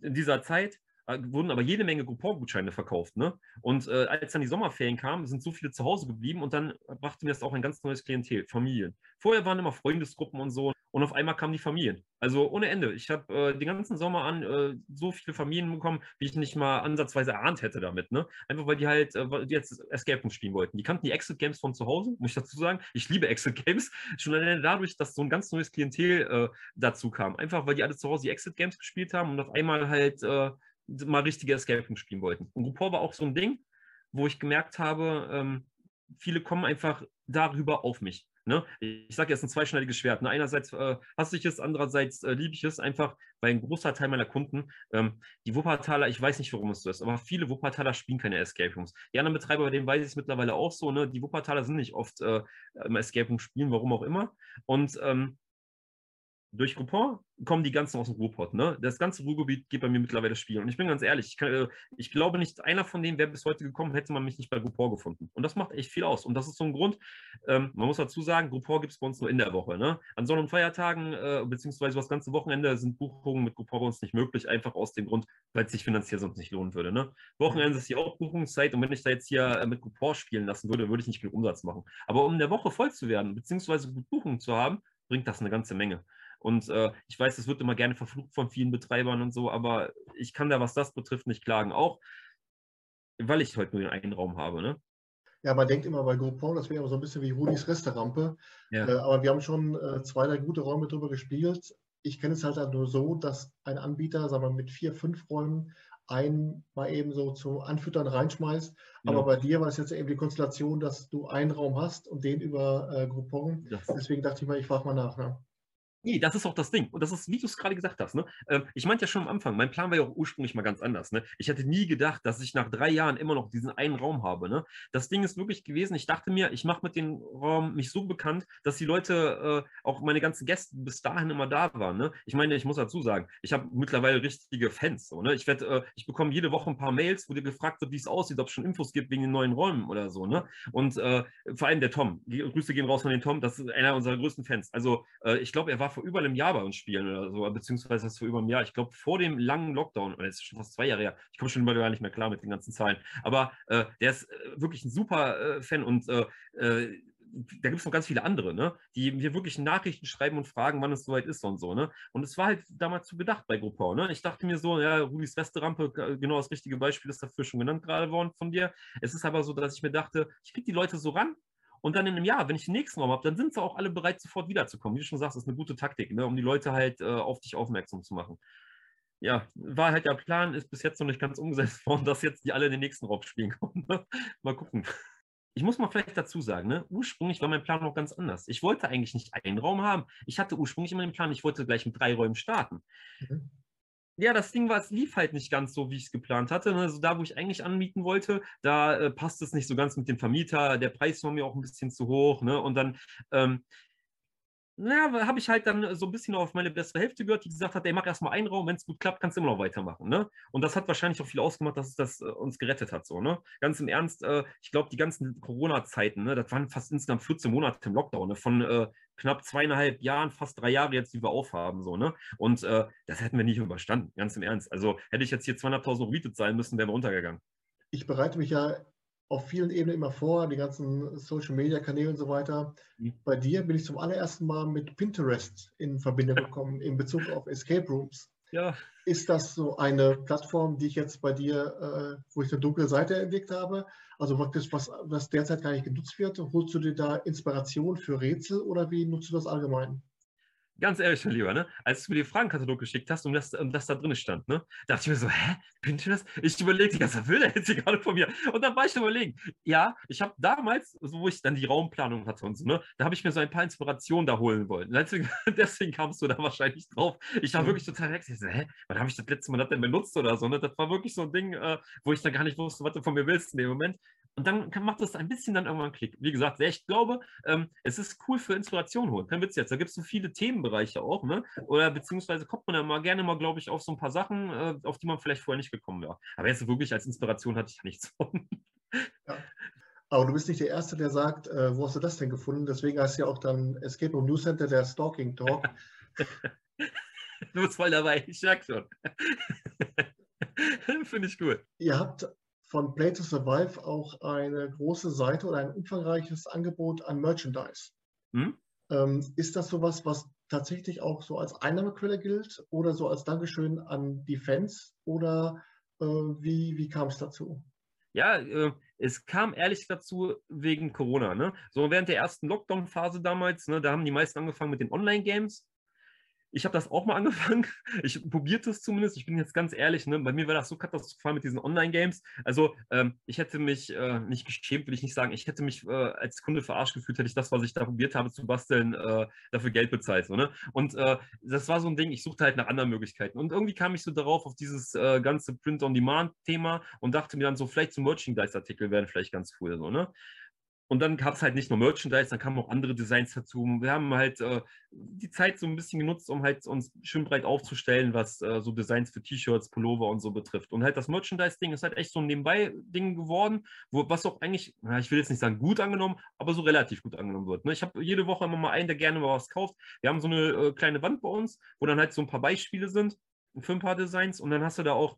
in dieser Zeit äh, wurden aber jede Menge Coupon-Gutscheine verkauft. Ne? Und äh, als dann die Sommerferien kamen, sind so viele zu Hause geblieben und dann brachte mir das auch ein ganz neues Klientel, Familien. Vorher waren immer Freundesgruppen und so und auf einmal kamen die Familien. Also ohne Ende. Ich habe äh, den ganzen Sommer an äh, so viele Familien bekommen, wie ich nicht mal ansatzweise erahnt hätte damit. Ne? Einfach weil die halt äh, jetzt Escape Room spielen wollten. Die kannten die Exit Games von zu Hause, muss ich dazu sagen. Ich liebe Exit Games. Schon alleine dadurch, dass so ein ganz neues Klientel äh, dazu kam. Einfach weil die alle zu Hause die Exit Games gespielt haben und auf einmal halt äh, mal richtige Escape Room spielen wollten. Und Groupon war auch so ein Ding, wo ich gemerkt habe, ähm, viele kommen einfach darüber auf mich. Ne? Ich sage jetzt ein zweischneidiges Schwert. Ne? Einerseits äh, hasse ich es, andererseits äh, liebe ich es einfach, weil ein großer Teil meiner Kunden, ähm, die Wuppertaler, ich weiß nicht, warum es so ist, aber viele Wuppertaler spielen keine Escape Rooms. Die anderen Betreiber, bei denen weiß ich es mittlerweile auch so, ne? die Wuppertaler sind nicht oft äh, im Escape Room spielen, warum auch immer. Und ähm, durch Groupon kommen die ganzen aus dem Ruhrpott. Ne? Das ganze Ruhrgebiet geht bei mir mittlerweile das Spiel. Und ich bin ganz ehrlich, ich, kann, äh, ich, glaube nicht, einer von denen wäre bis heute gekommen, hätte man mich nicht bei Groupon gefunden. Und das macht echt viel aus. Und das ist so ein Grund, ähm, man muss dazu sagen, Groupon gibt es bei uns nur in der Woche. Ne? An Sonn- und Feiertagen, äh, beziehungsweise das ganze Wochenende, sind Buchungen mit Groupon bei uns nicht möglich, einfach aus dem Grund, weil es sich finanziell sonst nicht lohnen würde. Ne? Wochenende ist die Hauptbuchungszeit und wenn ich da jetzt hier äh, mit Groupon spielen lassen würde, würde ich nicht genug Umsatz machen. Aber um in der Woche voll zu werden, beziehungsweise gut Buchungen zu haben, bringt das eine ganze Menge. Und äh, ich weiß, es wird immer gerne verflucht von vielen Betreibern und so, aber ich kann da, was das betrifft, nicht klagen. Auch weil ich heute nur den einen Raum habe. Ne? Ja, man denkt immer bei Groupon, das wäre immer so ein bisschen wie Rudis Resterampe. Ja. Äh, aber wir haben schon äh, zwei, drei gute Räume drüber gespielt. Ich kenne es halt, halt nur so, dass ein Anbieter, sagen wir mit vier, fünf Räumen einen mal eben so zum Anfüttern reinschmeißt. Ja. Aber bei dir war es jetzt eben die Konstellation, dass du einen Raum hast und den über äh, Groupon. Deswegen dachte ich mal, ich frage mal nach. Ne? Nee, das ist auch das Ding. Und das ist, wie du es gerade gesagt hast. Ne? Ähm, ich meinte ja schon am Anfang, mein Plan war ja auch ursprünglich mal ganz anders. Ne? Ich hätte nie gedacht, dass ich nach drei Jahren immer noch diesen einen Raum habe. Ne? Das Ding ist wirklich gewesen, ich dachte mir, ich mache mit dem Raum mich so bekannt, dass die Leute, äh, auch meine ganzen Gäste bis dahin immer da waren. Ne? Ich meine, ich muss dazu sagen, ich habe mittlerweile richtige Fans. So, ne? Ich, werd, äh, ich bekomme jede Woche ein paar Mails, wo dir gefragt wird, wie es aussieht, ob es schon Infos gibt wegen den neuen Räumen oder so. Ne? Und äh, vor allem der Tom. Grüße gehen raus von den Tom, das ist einer unserer größten Fans. Also äh, ich glaube, er war vor über einem Jahr bei uns spielen oder so, beziehungsweise das vor über einem Jahr. Ich glaube, vor dem langen Lockdown, oder ist schon fast zwei Jahre her, ich komme schon immer gar nicht mehr klar mit den ganzen Zahlen. Aber äh, der ist äh, wirklich ein super äh, Fan und äh, äh, da gibt es noch ganz viele andere, ne, die mir wirklich Nachrichten schreiben und fragen, wann es soweit ist und so. Ne? Und es war halt damals zu bedacht bei Groupon. Ne? Ich dachte mir so, ja, Rudis Resterampe, genau das richtige Beispiel ist dafür schon genannt gerade worden von dir. Es ist aber so, dass ich mir dachte, ich kriege die Leute so ran und dann in einem Jahr, wenn ich den nächsten Raum habe, dann sind sie auch alle bereit, sofort wiederzukommen. Wie du schon sagst, ist eine gute Taktik, ne, um die Leute halt äh, auf dich aufmerksam zu machen. Ja, war halt der Plan, ist bis jetzt noch nicht ganz umgesetzt worden, dass jetzt die alle in den nächsten Raum spielen kommen. Ne? mal gucken. Ich muss mal vielleicht dazu sagen, ne, ursprünglich war mein Plan noch ganz anders. Ich wollte eigentlich nicht einen Raum haben. Ich hatte ursprünglich immer den Plan, ich wollte gleich mit drei Räumen starten. Mhm ja, das Ding war, es lief halt nicht ganz so, wie ich es geplant hatte. Also da, wo ich eigentlich anmieten wollte, da äh, passt es nicht so ganz mit dem Vermieter. Der Preis war mir auch ein bisschen zu hoch. Ne? Und dann, ähm, naja, habe ich halt dann so ein bisschen auf meine bessere Hälfte gehört, die gesagt hat, ey, mach erstmal einen Raum, wenn es gut klappt, kannst du immer noch weitermachen. Ne? Und das hat wahrscheinlich auch viel ausgemacht, dass es das äh, uns gerettet hat. So, ne? Ganz im Ernst, äh, ich glaube, die ganzen Corona-Zeiten, ne, das waren fast insgesamt 14 Monate im Lockdown, ne? von äh, knapp zweieinhalb Jahren, fast drei Jahre jetzt, die wir aufhaben. So, ne? Und äh, das hätten wir nicht überstanden, ganz im Ernst. Also hätte ich jetzt hier 200.000 Euro zahlen müssen, wären wir untergegangen. Ich bereite mich ja auf vielen Ebenen immer vor, die ganzen Social-Media-Kanäle und so weiter. Mhm. Bei dir bin ich zum allerersten Mal mit Pinterest in Verbindung gekommen in Bezug auf Escape Rooms. Ja. Ist das so eine Plattform, die ich jetzt bei dir, äh, wo ich eine dunkle Seite entdeckt habe? Also wirklich, was, was derzeit gar nicht genutzt wird, holst du dir da Inspiration für Rätsel oder wie nutzt du das allgemein? Ganz ehrlich, mein Lieber, ne? als du mir den Fragenkatalog geschickt hast und das, und das da drin stand, ne? dachte ich mir so, hä, Pinterest? Ich überlegte, was will der jetzt hier gerade von mir? Und dann war ich überlegen, ja, ich habe damals, so wo ich dann die Raumplanung hatte und so, ne, da habe ich mir so ein paar Inspirationen da holen wollen. Deswegen, deswegen kamst du da wahrscheinlich drauf. Ich war mhm. wirklich total weg. Ich so, hä, wann habe ich das letzte Mal das denn benutzt oder so? Ne? Das war wirklich so ein Ding, äh, wo ich dann gar nicht wusste, was du von mir willst in dem Moment. Und dann macht das ein bisschen dann irgendwann Klick. Wie gesagt, ich glaube, ähm, es ist cool für Inspiration holen. Kein Witz jetzt. Da gibt es so viele Themenbereiche auch, ne? Oder beziehungsweise kommt man ja mal gerne mal, glaube ich, auf so ein paar Sachen, äh, auf die man vielleicht vorher nicht gekommen wäre. Aber jetzt wirklich als Inspiration hatte ich ja nichts von. Ja. Aber du bist nicht der Erste, der sagt, äh, wo hast du das denn gefunden? Deswegen heißt ja auch dann Escape Room News Center der Stalking Talk. du bist voll dabei, ich sag schon. Finde ich cool. Ihr habt von Play to Survive auch eine große Seite oder ein umfangreiches Angebot an Merchandise. Hm? Ähm, ist das sowas, was tatsächlich auch so als Einnahmequelle gilt oder so als Dankeschön an die Fans oder äh, wie, wie kam es dazu? Ja, äh, es kam ehrlich dazu wegen Corona. Ne? So während der ersten Lockdown-Phase damals, ne, da haben die meisten angefangen mit den Online-Games ich habe das auch mal angefangen. Ich probierte es zumindest. Ich bin jetzt ganz ehrlich, ne? bei mir war das so katastrophal mit diesen Online-Games. Also ähm, ich hätte mich äh, nicht geschämt, will ich nicht sagen. Ich hätte mich äh, als Kunde verarscht gefühlt, hätte ich das, was ich da probiert habe zu basteln, äh, dafür Geld bezahlt. So, ne? Und äh, das war so ein Ding, ich suchte halt nach anderen Möglichkeiten. Und irgendwie kam ich so darauf, auf dieses äh, ganze Print-on-Demand-Thema und dachte mir dann so, vielleicht so Merchandise-Artikel wären vielleicht ganz cool. So, ne? Und dann gab es halt nicht nur Merchandise, dann kamen auch andere Designs dazu. Wir haben halt äh, die Zeit so ein bisschen genutzt, um halt uns schön breit aufzustellen, was äh, so Designs für T-Shirts, Pullover und so betrifft. Und halt das Merchandise-Ding ist halt echt so ein Nebenbei-Ding geworden, wo, was auch eigentlich, na, ich will jetzt nicht sagen gut angenommen, aber so relativ gut angenommen wird. Ne? Ich habe jede Woche immer mal einen, der gerne mal was kauft. Wir haben so eine äh, kleine Wand bei uns, wo dann halt so ein paar Beispiele sind für ein paar Designs und dann hast du da auch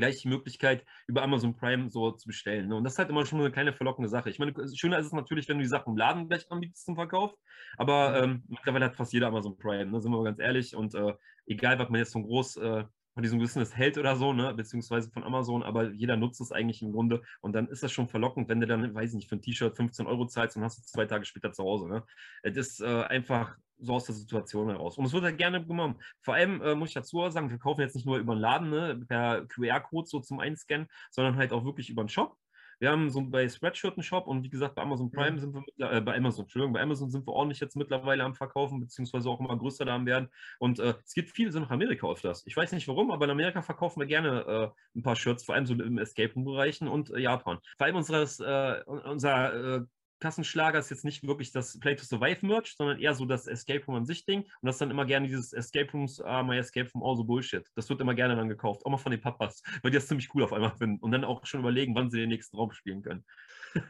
gleich die Möglichkeit, über Amazon Prime so zu bestellen. Ne? Und das ist halt immer schon eine kleine verlockende Sache. Ich meine, schöner ist es natürlich, wenn du die Sachen im Laden gleich anbietest zum Verkauf, aber ähm, mittlerweile hat fast jeder Amazon Prime, ne? sind wir mal ganz ehrlich. Und äh, egal, was man jetzt so groß äh, von diesem Business hält oder so, ne, beziehungsweise von Amazon, aber jeder nutzt es eigentlich im Grunde und dann ist das schon verlockend, wenn du dann, weiß ich nicht, für ein T-Shirt 15 Euro zahlst und hast es zwei Tage später zu Hause. Ne? Es ist äh, einfach so aus der Situation heraus. Und es wird halt gerne genommen. Vor allem äh, muss ich dazu sagen, wir kaufen jetzt nicht nur über den Laden, ne, per QR-Code so zum Einscannen, sondern halt auch wirklich über den Shop. Wir haben so bei Spreadshirt einen Shop und wie gesagt, bei Amazon Prime sind wir, äh, bei Amazon, Entschuldigung, bei Amazon sind wir ordentlich jetzt mittlerweile am Verkaufen, beziehungsweise auch immer größer da am werden. Und äh, es gibt viele so nach Amerika öfters. Ich weiß nicht warum, aber in Amerika verkaufen wir gerne äh, ein paar Shirts, vor allem so im Escape Room-Bereichen und äh, Japan. Vor allem unseres, äh, unser äh, Kassenschlager ist jetzt nicht wirklich das Play to Survive Merch, sondern eher so das Escape Room an sich Ding. Und das ist dann immer gerne dieses Escape Rooms, ah, my Escape Room, all so Bullshit. Das wird immer gerne dann gekauft, auch mal von den Papas, weil die das ziemlich cool auf einmal finden und dann auch schon überlegen, wann sie den nächsten Raum spielen können.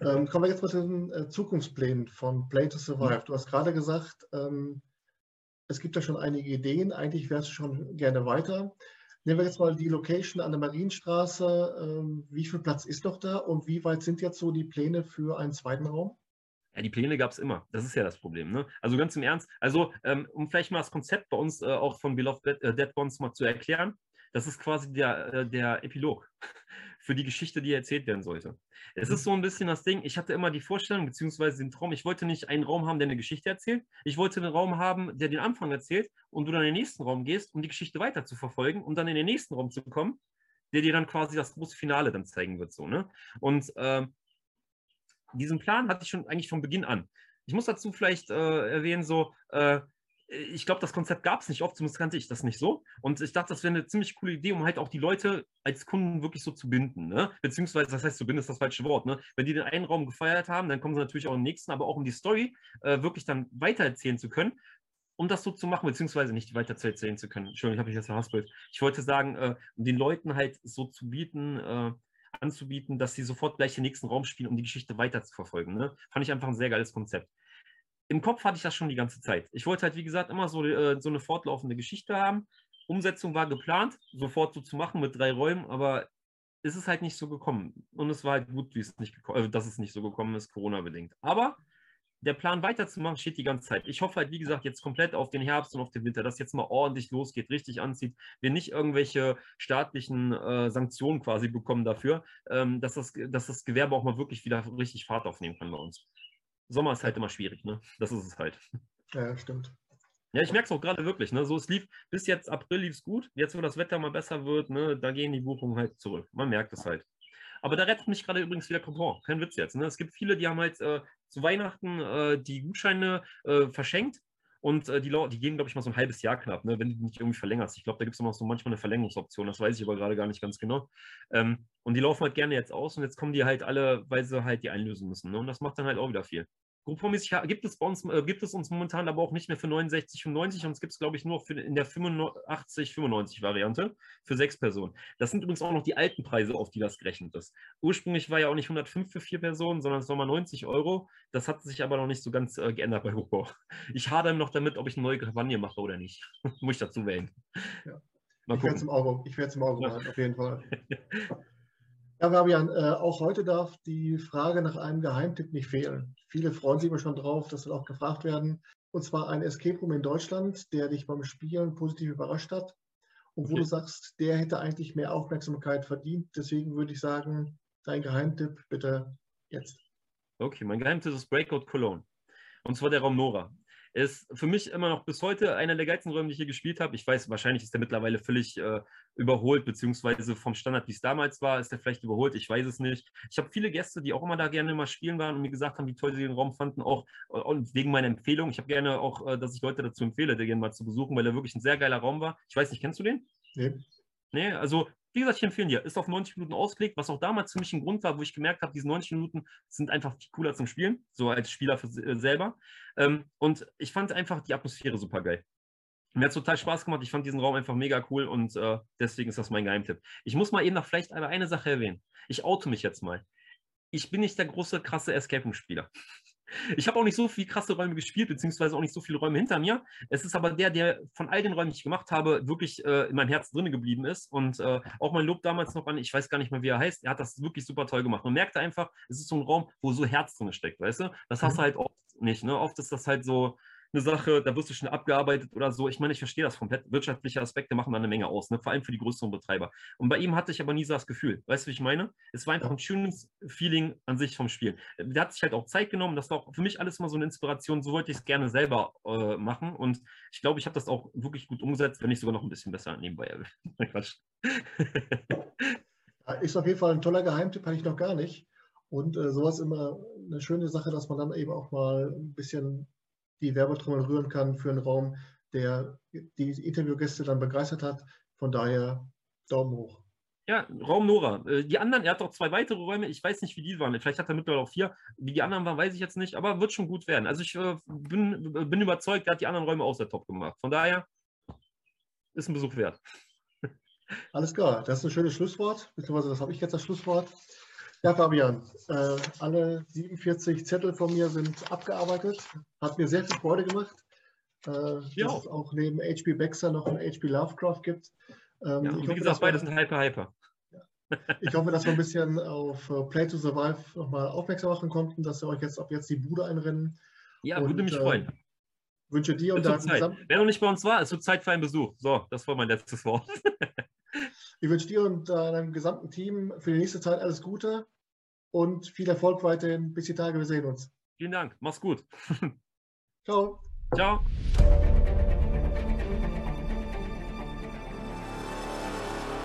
Ähm, kommen wir jetzt mal zu den äh, Zukunftsplänen von Play to Survive. Ja. Du hast gerade gesagt, ähm, es gibt ja schon einige Ideen, eigentlich wärst du schon gerne weiter. Nehmen wir jetzt mal die Location an der Marienstraße. Ähm, wie viel Platz ist noch da und wie weit sind jetzt so die Pläne für einen zweiten Raum? Ja, die Pläne gab es immer. Das ist ja das Problem. Ne? Also ganz im Ernst. Also, ähm, um vielleicht mal das Konzept bei uns äh, auch von Beloved Dead, äh, Dead Ones mal zu erklären. Das ist quasi der, äh, der Epilog für die Geschichte, die erzählt werden sollte. Es ist mhm. so ein bisschen das Ding, ich hatte immer die Vorstellung, beziehungsweise den Traum, ich wollte nicht einen Raum haben, der eine Geschichte erzählt. Ich wollte einen Raum haben, der den Anfang erzählt und du dann in den nächsten Raum gehst, um die Geschichte weiter zu verfolgen, um dann in den nächsten Raum zu kommen, der dir dann quasi das große Finale dann zeigen wird. So, ne? Und äh, diesen Plan hatte ich schon eigentlich von Beginn an. Ich muss dazu vielleicht äh, erwähnen, so, äh, ich glaube, das Konzept gab es nicht oft, zumindest kannte ich das nicht so. Und ich dachte, das wäre eine ziemlich coole Idee, um halt auch die Leute als Kunden wirklich so zu binden. Ne? Beziehungsweise, das heißt, zu binden ist das falsche Wort. Ne? Wenn die den einen Raum gefeiert haben, dann kommen sie natürlich auch im nächsten, aber auch um die Story äh, wirklich dann weitererzählen zu können. Um das so zu machen, beziehungsweise nicht weiter zu erzählen zu können. Entschuldigung, ich habe mich jetzt verhaspelt. Ich wollte sagen, äh, um den Leuten halt so zu bieten, äh, anzubieten, dass sie sofort gleich den nächsten Raum spielen, um die Geschichte weiter zu verfolgen. Ne? Fand ich einfach ein sehr geiles Konzept. Im Kopf hatte ich das schon die ganze Zeit. Ich wollte halt, wie gesagt, immer so, äh, so eine fortlaufende Geschichte haben. Umsetzung war geplant, sofort so zu machen mit drei Räumen, aber es ist halt nicht so gekommen. Und es war halt gut, wie es nicht äh, dass es nicht so gekommen ist, Corona-bedingt. Aber der Plan weiterzumachen steht die ganze Zeit. Ich hoffe halt, wie gesagt, jetzt komplett auf den Herbst und auf den Winter, dass jetzt mal ordentlich losgeht, richtig anzieht, wir nicht irgendwelche staatlichen äh, Sanktionen quasi bekommen dafür, ähm, dass, das, dass das Gewerbe auch mal wirklich wieder richtig Fahrt aufnehmen kann bei uns. Sommer ist halt immer schwierig, ne? Das ist es halt. Ja, stimmt. Ja, ich merke es auch gerade wirklich. Ne? So, es lief bis jetzt April lief es gut. Jetzt, wo das Wetter mal besser wird, ne, da gehen die Buchungen halt zurück. Man merkt es halt. Aber da rettet mich gerade übrigens wieder Coupon. Kein Witz jetzt. Ne? Es gibt viele, die haben halt äh, zu Weihnachten äh, die Gutscheine äh, verschenkt und äh, die, die, gehen, glaube ich, mal so ein halbes Jahr knapp, ne, wenn du die nicht irgendwie verlängerst. Ich glaube, da gibt es noch so manchmal eine Verlängerungsoption, das weiß ich aber gerade gar nicht ganz genau. Ähm, und die laufen halt gerne jetzt aus und jetzt kommen die halt alle, weil sie halt die einlösen müssen. Ne? Und das macht dann halt auch wieder viel. Gruppenmäßig gibt es bei uns, äh, gibt es uns momentan aber auch nicht mehr für 69, 95 und es gibt es, glaube ich, nur für, in der 85, 95 Variante für sechs Personen. Das sind übrigens auch noch die alten Preise, auf die das gerechnet ist. Ursprünglich war ja auch nicht 105 für vier Personen, sondern es war mal 90 Euro. Das hat sich aber noch nicht so ganz äh, geändert bei Hugo. Ich hadere noch damit, ob ich eine neue Kampagne mache oder nicht. Muss ich dazu wählen. Ja. ich werde es im Auge, ich im Auge behalten, auf jeden Fall. Ja, Fabian, äh, auch heute darf die Frage nach einem Geheimtipp nicht fehlen. Viele freuen sich immer schon drauf, das soll auch gefragt werden. Und zwar ein Escape Room in Deutschland, der dich beim Spielen positiv überrascht hat und wo okay. du sagst, der hätte eigentlich mehr Aufmerksamkeit verdient. Deswegen würde ich sagen, dein Geheimtipp bitte jetzt. Okay, mein Geheimtipp ist Breakout Cologne. Und zwar der Raum Nora ist für mich immer noch bis heute einer der geilsten Räume, die ich hier gespielt habe. Ich weiß, wahrscheinlich ist der mittlerweile völlig äh, überholt, beziehungsweise vom Standard, wie es damals war, ist der vielleicht überholt. Ich weiß es nicht. Ich habe viele Gäste, die auch immer da gerne mal spielen waren und mir gesagt haben, wie toll sie den Raum fanden, auch und wegen meiner Empfehlung. Ich habe gerne auch, äh, dass ich Leute dazu empfehle, den mal zu besuchen, weil er wirklich ein sehr geiler Raum war. Ich weiß nicht, kennst du den? Nee. Nee, also wie gesagt, ich empfehle dir, ist auf 90 Minuten ausgelegt, was auch damals für mich ein Grund war, wo ich gemerkt habe, diese 90 Minuten sind einfach viel cooler zum Spielen, so als Spieler für, äh, selber. Ähm, und ich fand einfach die Atmosphäre super geil. Mir hat es total Spaß gemacht. Ich fand diesen Raum einfach mega cool und äh, deswegen ist das mein Geheimtipp. Ich muss mal eben noch vielleicht eine Sache erwähnen. Ich oute mich jetzt mal. Ich bin nicht der große, krasse Escape Room-Spieler. Ich habe auch nicht so viele krasse Räume gespielt, beziehungsweise auch nicht so viele Räume hinter mir. Es ist aber der, der von all den Räumen, die ich gemacht habe, wirklich äh, in meinem Herz drin geblieben ist. Und äh, auch mein Lob damals noch an, ich weiß gar nicht mehr, wie er heißt, er hat das wirklich super toll gemacht. Man merkte einfach, es ist so ein Raum, wo so Herz drin steckt, weißt du? Das hast du mhm. halt oft nicht. Ne? Oft ist das halt so, eine Sache, da wirst du schon abgearbeitet oder so. Ich meine, ich verstehe das komplett. Wirtschaftliche Aspekte machen da eine Menge aus, ne? vor allem für die größeren Betreiber. Und bei ihm hatte ich aber nie so das Gefühl. Weißt du, wie ich meine? Es war einfach ein schönes Feeling an sich vom Spiel. Der hat sich halt auch Zeit genommen. Das war auch für mich alles mal so eine Inspiration. So wollte ich es gerne selber äh, machen. Und ich glaube, ich habe das auch wirklich gut umgesetzt, wenn nicht sogar noch ein bisschen besser nebenbei. Quatsch. Ist auf jeden Fall ein toller Geheimtipp, hatte ich noch gar nicht. Und äh, sowas immer eine schöne Sache, dass man dann eben auch mal ein bisschen die Werbetrommel rühren kann für einen Raum, der die Interviewgäste dann begeistert hat. Von daher Daumen hoch. Ja, Raum Nora. Äh, die anderen, er hat auch zwei weitere Räume. Ich weiß nicht, wie die waren. Vielleicht hat er mittlerweile auch vier. Wie die anderen waren, weiß ich jetzt nicht. Aber wird schon gut werden. Also ich äh, bin, bin überzeugt, er hat die anderen Räume auch sehr top gemacht. Von daher ist ein Besuch wert. Alles klar. Das ist ein schönes Schlusswort. Beziehungsweise das habe ich jetzt das Schlusswort. Ja, Fabian, äh, alle 47 Zettel von mir sind abgearbeitet. Hat mir sehr viel Freude gemacht, äh, ja. dass es auch neben HP Baxter noch ein HP Lovecraft gibt. Ähm, ja, wie hoffe, gesagt, beide sind Hyper Hyper. Ich hoffe, dass wir ein bisschen auf uh, Play to Survive nochmal aufmerksam machen konnten, dass wir euch jetzt ab jetzt die Bude einrennen. Ja, und, würde mich äh, freuen. Wünsche dir und deinem Wer noch nicht bei uns war, es wird Zeit für einen Besuch. So, das war mein letztes Wort. Ich wünsche dir und deinem gesamten Team für die nächste Zeit alles Gute und viel Erfolg weiterhin. Bis die Tage, wir sehen uns. Vielen Dank, mach's gut. Ciao. Ciao.